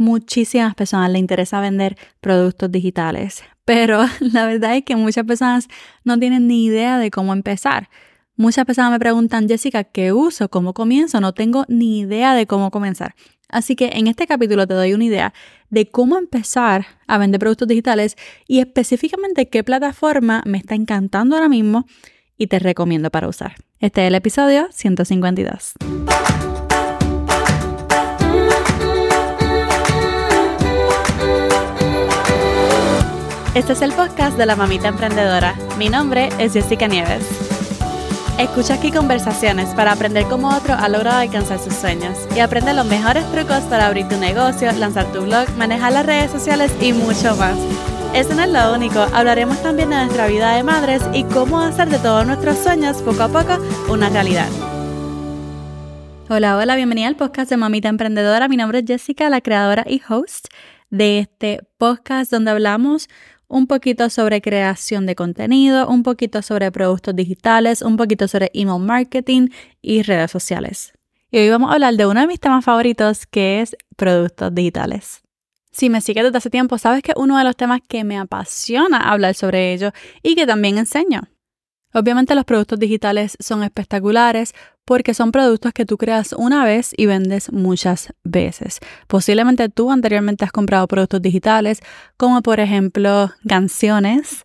muchísimas personas les interesa vender productos digitales, pero la verdad es que muchas personas no tienen ni idea de cómo empezar. Muchas personas me preguntan, Jessica, ¿qué uso? ¿Cómo comienzo? No tengo ni idea de cómo comenzar. Así que en este capítulo te doy una idea de cómo empezar a vender productos digitales y específicamente qué plataforma me está encantando ahora mismo y te recomiendo para usar. Este es el episodio 152. Este es el podcast de la mamita emprendedora. Mi nombre es Jessica Nieves. Escucha aquí conversaciones para aprender cómo otro ha logrado alcanzar sus sueños y aprende los mejores trucos para abrir tu negocio, lanzar tu blog, manejar las redes sociales y mucho más. Eso no es lo único, hablaremos también de nuestra vida de madres y cómo hacer de todos nuestros sueños poco a poco una realidad. Hola, hola, bienvenida al podcast de Mamita Emprendedora. Mi nombre es Jessica, la creadora y host de este podcast donde hablamos un poquito sobre creación de contenido, un poquito sobre productos digitales, un poquito sobre email marketing y redes sociales. Y hoy vamos a hablar de uno de mis temas favoritos que es productos digitales. Si me sigues desde hace tiempo, sabes que uno de los temas que me apasiona hablar sobre ello y que también enseño. Obviamente los productos digitales son espectaculares porque son productos que tú creas una vez y vendes muchas veces. Posiblemente tú anteriormente has comprado productos digitales como por ejemplo canciones,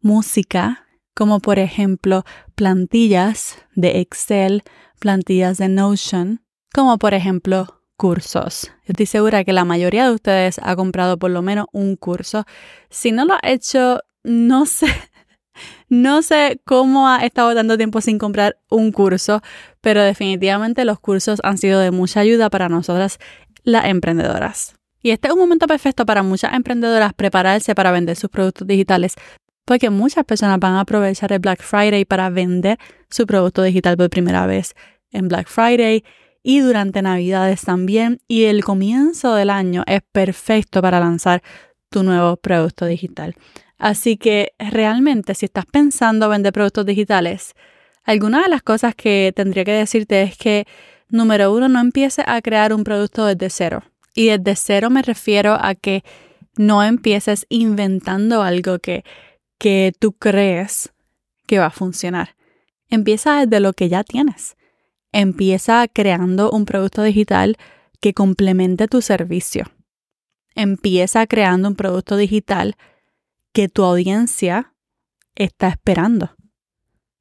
música, como por ejemplo plantillas de Excel, plantillas de Notion, como por ejemplo cursos. Estoy segura que la mayoría de ustedes ha comprado por lo menos un curso. Si no lo ha hecho, no sé no sé cómo ha estado dando tiempo sin comprar un curso, pero definitivamente los cursos han sido de mucha ayuda para nosotras las emprendedoras. Y este es un momento perfecto para muchas emprendedoras prepararse para vender sus productos digitales, porque muchas personas van a aprovechar el Black Friday para vender su producto digital por primera vez en Black Friday y durante Navidades también. Y el comienzo del año es perfecto para lanzar tu nuevo producto digital. Así que realmente si estás pensando vender productos digitales, alguna de las cosas que tendría que decirte es que, número uno, no empieces a crear un producto desde cero. Y desde cero me refiero a que no empieces inventando algo que, que tú crees que va a funcionar. Empieza desde lo que ya tienes. Empieza creando un producto digital que complemente tu servicio. Empieza creando un producto digital que tu audiencia está esperando.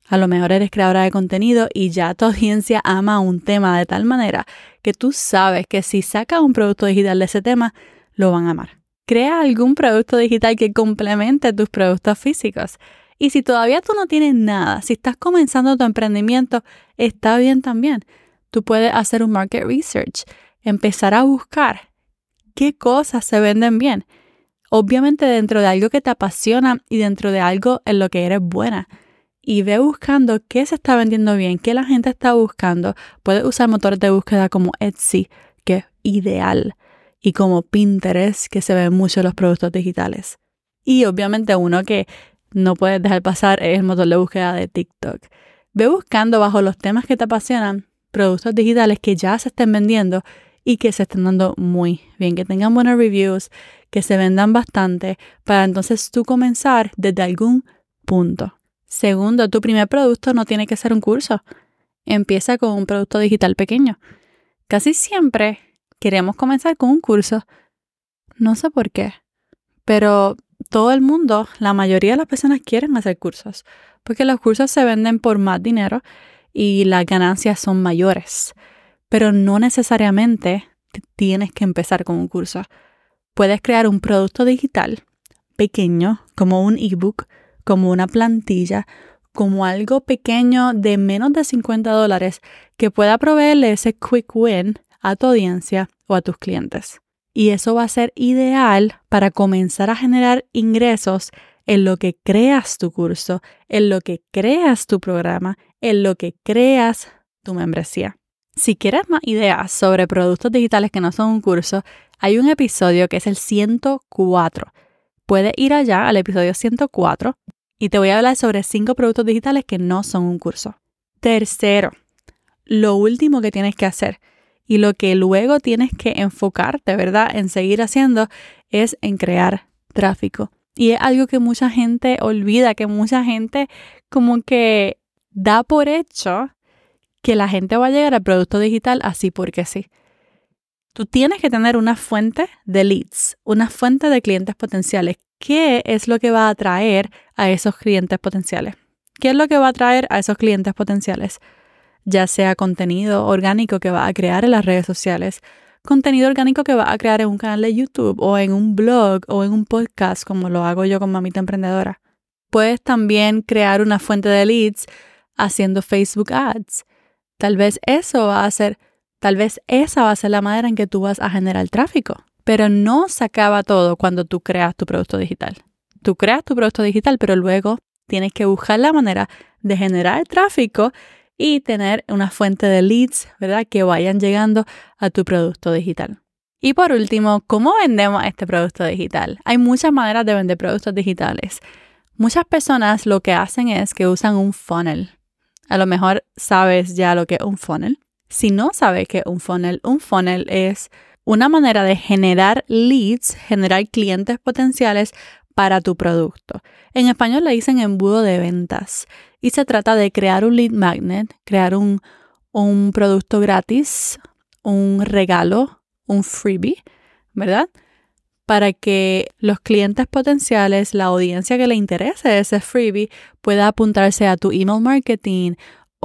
A lo mejor eres creadora de contenido y ya tu audiencia ama un tema de tal manera que tú sabes que si sacas un producto digital de ese tema, lo van a amar. Crea algún producto digital que complemente tus productos físicos. Y si todavía tú no tienes nada, si estás comenzando tu emprendimiento, está bien también. Tú puedes hacer un market research, empezar a buscar qué cosas se venden bien obviamente dentro de algo que te apasiona y dentro de algo en lo que eres buena. Y ve buscando qué se está vendiendo bien, qué la gente está buscando. Puedes usar motores de búsqueda como Etsy, que es ideal, y como Pinterest, que se ven mucho los productos digitales. Y obviamente uno que no puedes dejar pasar es el motor de búsqueda de TikTok. Ve buscando bajo los temas que te apasionan productos digitales que ya se estén vendiendo y que se estén dando muy bien, que tengan buenos reviews, que se vendan bastante, para entonces tú comenzar desde algún punto. Segundo, tu primer producto no tiene que ser un curso. Empieza con un producto digital pequeño. Casi siempre queremos comenzar con un curso. No sé por qué, pero todo el mundo, la mayoría de las personas quieren hacer cursos, porque los cursos se venden por más dinero y las ganancias son mayores pero no necesariamente tienes que empezar con un curso. Puedes crear un producto digital pequeño, como un ebook, como una plantilla, como algo pequeño de menos de 50 dólares que pueda proveerle ese quick win a tu audiencia o a tus clientes. Y eso va a ser ideal para comenzar a generar ingresos en lo que creas tu curso, en lo que creas tu programa, en lo que creas tu membresía. Si quieres más ideas sobre productos digitales que no son un curso, hay un episodio que es el 104. Puedes ir allá al episodio 104 y te voy a hablar sobre 5 productos digitales que no son un curso. Tercero, lo último que tienes que hacer, Y lo que luego tienes que enfocarte, ¿verdad? En seguir haciendo es en crear tráfico. Y es algo que mucha gente olvida, que mucha gente como que da por hecho que la gente va a llegar al producto digital así porque sí. Tú tienes que tener una fuente de leads, una fuente de clientes potenciales. ¿Qué es lo que va a atraer a esos clientes potenciales? ¿Qué es lo que va a atraer a esos clientes potenciales? Ya sea contenido orgánico que va a crear en las redes sociales, contenido orgánico que va a crear en un canal de YouTube o en un blog o en un podcast como lo hago yo con Mamita Emprendedora. Puedes también crear una fuente de leads haciendo Facebook Ads. Tal vez eso va a ser, tal vez esa va a ser la manera en que tú vas a generar tráfico. Pero no se acaba todo cuando tú creas tu producto digital. Tú creas tu producto digital, pero luego tienes que buscar la manera de generar tráfico y tener una fuente de leads, ¿verdad? Que vayan llegando a tu producto digital. Y por último, ¿cómo vendemos este producto digital? Hay muchas maneras de vender productos digitales. Muchas personas lo que hacen es que usan un funnel. A lo mejor sabes ya lo que es un funnel. Si no sabes qué es un funnel, un funnel es una manera de generar leads, generar clientes potenciales para tu producto. En español le dicen embudo de ventas y se trata de crear un lead magnet, crear un, un producto gratis, un regalo, un freebie, ¿verdad? Para que los clientes potenciales, la audiencia que le interese ese freebie, pueda apuntarse a tu email marketing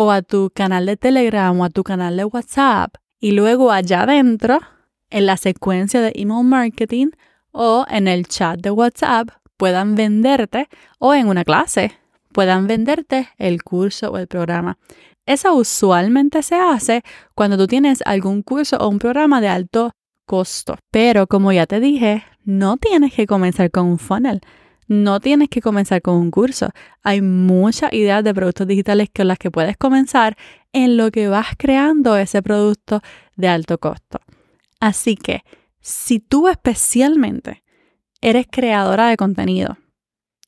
o a tu canal de Telegram o a tu canal de WhatsApp. Y luego allá adentro, en la secuencia de email marketing o en el chat de WhatsApp, puedan venderte o en una clase puedan venderte el curso o el programa. Eso usualmente se hace cuando tú tienes algún curso o un programa de alto costo. Pero como ya te dije, no tienes que comenzar con un funnel. No tienes que comenzar con un curso. Hay muchas ideas de productos digitales con las que puedes comenzar en lo que vas creando ese producto de alto costo. Así que, si tú especialmente eres creadora de contenido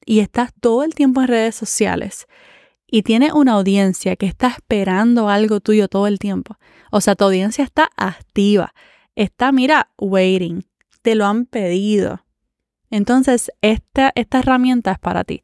y estás todo el tiempo en redes sociales y tienes una audiencia que está esperando algo tuyo todo el tiempo, o sea, tu audiencia está activa, está, mira, waiting, te lo han pedido. Entonces, esta, esta herramienta es para ti.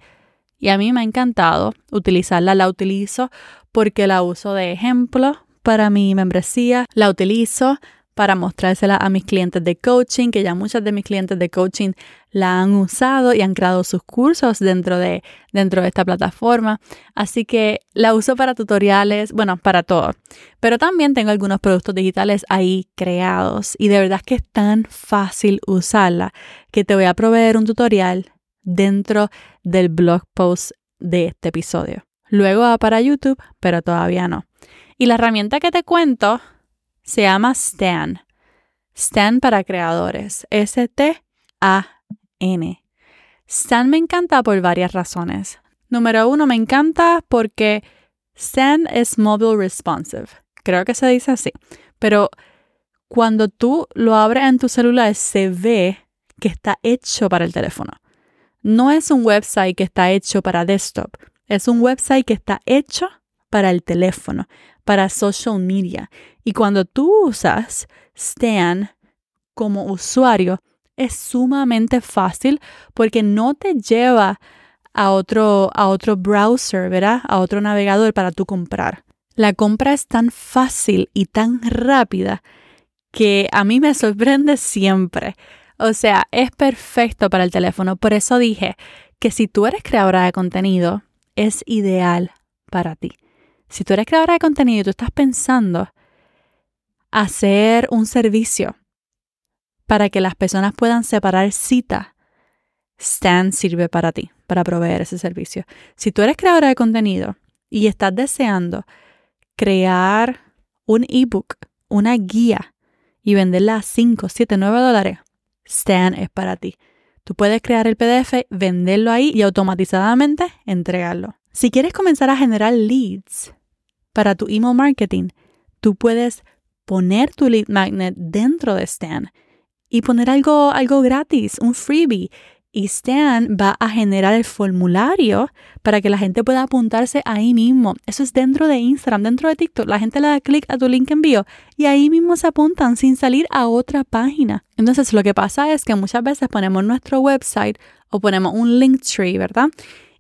Y a mí me ha encantado utilizarla, la utilizo porque la uso de ejemplo para mi membresía, la utilizo para mostrársela a mis clientes de coaching, que ya muchas de mis clientes de coaching la han usado y han creado sus cursos dentro de, dentro de esta plataforma. Así que la uso para tutoriales, bueno, para todo. Pero también tengo algunos productos digitales ahí creados y de verdad que es tan fácil usarla que te voy a proveer un tutorial dentro del blog post de este episodio. Luego va para YouTube, pero todavía no. Y la herramienta que te cuento se llama Stan. Stan para creadores. S-T-A-N. Stan me encanta por varias razones. Número uno, me encanta porque Stan es mobile responsive. Creo que se dice así. Pero cuando tú lo abres en tu celular, se ve que está hecho para el teléfono. No es un website que está hecho para desktop. Es un website que está hecho para el teléfono, para social media. Y cuando tú usas Stan como usuario, es sumamente fácil porque no te lleva a otro, a otro browser, ¿verdad? A otro navegador para tú comprar. La compra es tan fácil y tan rápida que a mí me sorprende siempre. O sea, es perfecto para el teléfono. Por eso dije que si tú eres creadora de contenido, es ideal para ti. Si tú eres creadora de contenido y tú estás pensando hacer un servicio para que las personas puedan separar cita, Stan sirve para ti, para proveer ese servicio. Si tú eres creadora de contenido y estás deseando crear un ebook, una guía y venderla a 5, 7, 9 dólares, Stan es para ti. Tú puedes crear el PDF, venderlo ahí y automatizadamente entregarlo. Si quieres comenzar a generar leads para tu email marketing, tú puedes poner tu lead magnet dentro de Stan y poner algo, algo gratis, un freebie, y Stan va a generar el formulario para que la gente pueda apuntarse ahí mismo. Eso es dentro de Instagram, dentro de TikTok. La gente le da clic a tu link en bio y ahí mismo se apuntan sin salir a otra página. Entonces lo que pasa es que muchas veces ponemos nuestro website o ponemos un link tree, ¿verdad?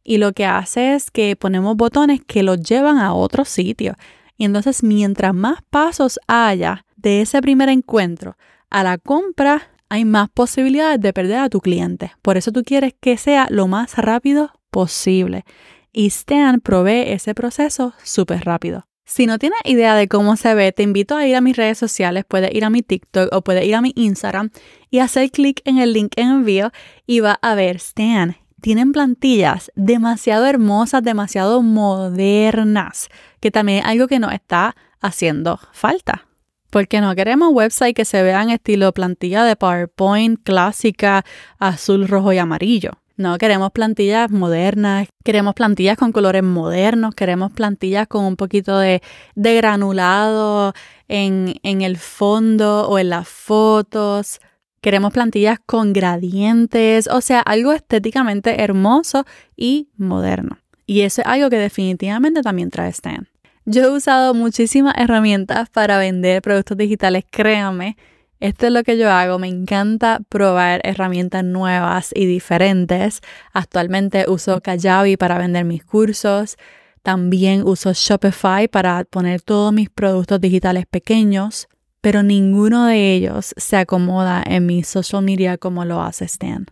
Y lo que hace es que ponemos botones que los llevan a otro sitio. Y entonces mientras más pasos haya de ese primer encuentro a la compra, hay más posibilidades de perder a tu cliente. Por eso tú quieres que sea lo más rápido posible. Y Stan provee ese proceso súper rápido. Si no tienes idea de cómo se ve, te invito a ir a mis redes sociales, puedes ir a mi TikTok o puedes ir a mi Instagram y hacer clic en el link en envío y va a ver Stan. Tienen plantillas demasiado hermosas, demasiado modernas, que también es algo que nos está haciendo falta. Porque no queremos websites que se vean estilo plantilla de PowerPoint clásica, azul, rojo y amarillo. No, queremos plantillas modernas, queremos plantillas con colores modernos, queremos plantillas con un poquito de, granulado en, en el fondo o en las fotos. Queremos plantillas con gradientes, o sea, algo estéticamente hermoso y moderno. Y eso es algo que definitivamente también trae Stan. Yo he usado muchísimas herramientas para vender productos digitales, créanme. Esto es lo que yo hago, me encanta probar herramientas nuevas y diferentes. Actualmente uso Kajabi para vender mis cursos, también uso Shopify para poner todos mis productos digitales pequeños, pero ninguno de ellos se acomoda en mi social media como lo hace Stan.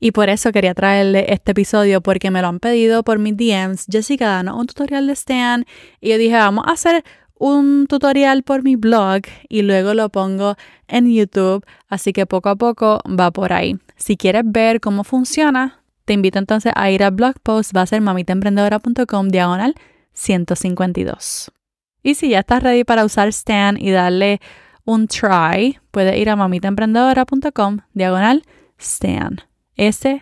Y por eso quería traerle este episodio porque me lo han pedido por mis DMs. Jessica, danos un tutorial de Stan. Y yo dije, vamos a hacer un tutorial por mi blog y luego lo pongo en YouTube. Así que poco a poco va por ahí. Si quieres ver cómo funciona, te invito entonces a ir a blog post. Va a ser mamitaemprendedora.com diagonal 152. Y si ya estás ready para usar Stan y darle un try, puedes ir a mamitaemprendedora.com diagonal Stan. S-T-A-N.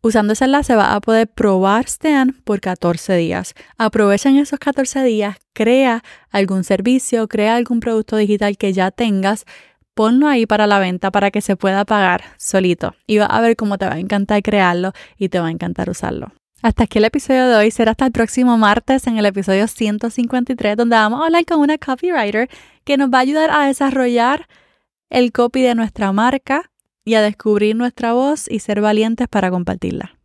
Usando ese enlace vas a poder probar Stan por 14 días. Aprovecha en esos 14 días, crea algún servicio, crea algún producto digital que ya tengas, ponlo ahí para la venta para que se pueda pagar solito. Y vas a ver cómo te va a encantar crearlo y te va a encantar usarlo. Hasta aquí el episodio de hoy. Será hasta el próximo martes en el episodio 153, donde vamos a hablar con una copywriter que nos va a ayudar a desarrollar el copy de nuestra marca y a descubrir nuestra voz y ser valientes para compartirla.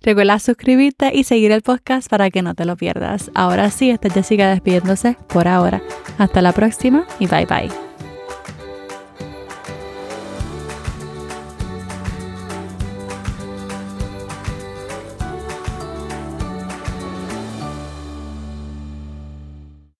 Recuerda suscribirte y seguir el podcast para que no te lo pierdas. Ahora sí, esta Jessica despidiéndose por ahora. Hasta la próxima y bye bye.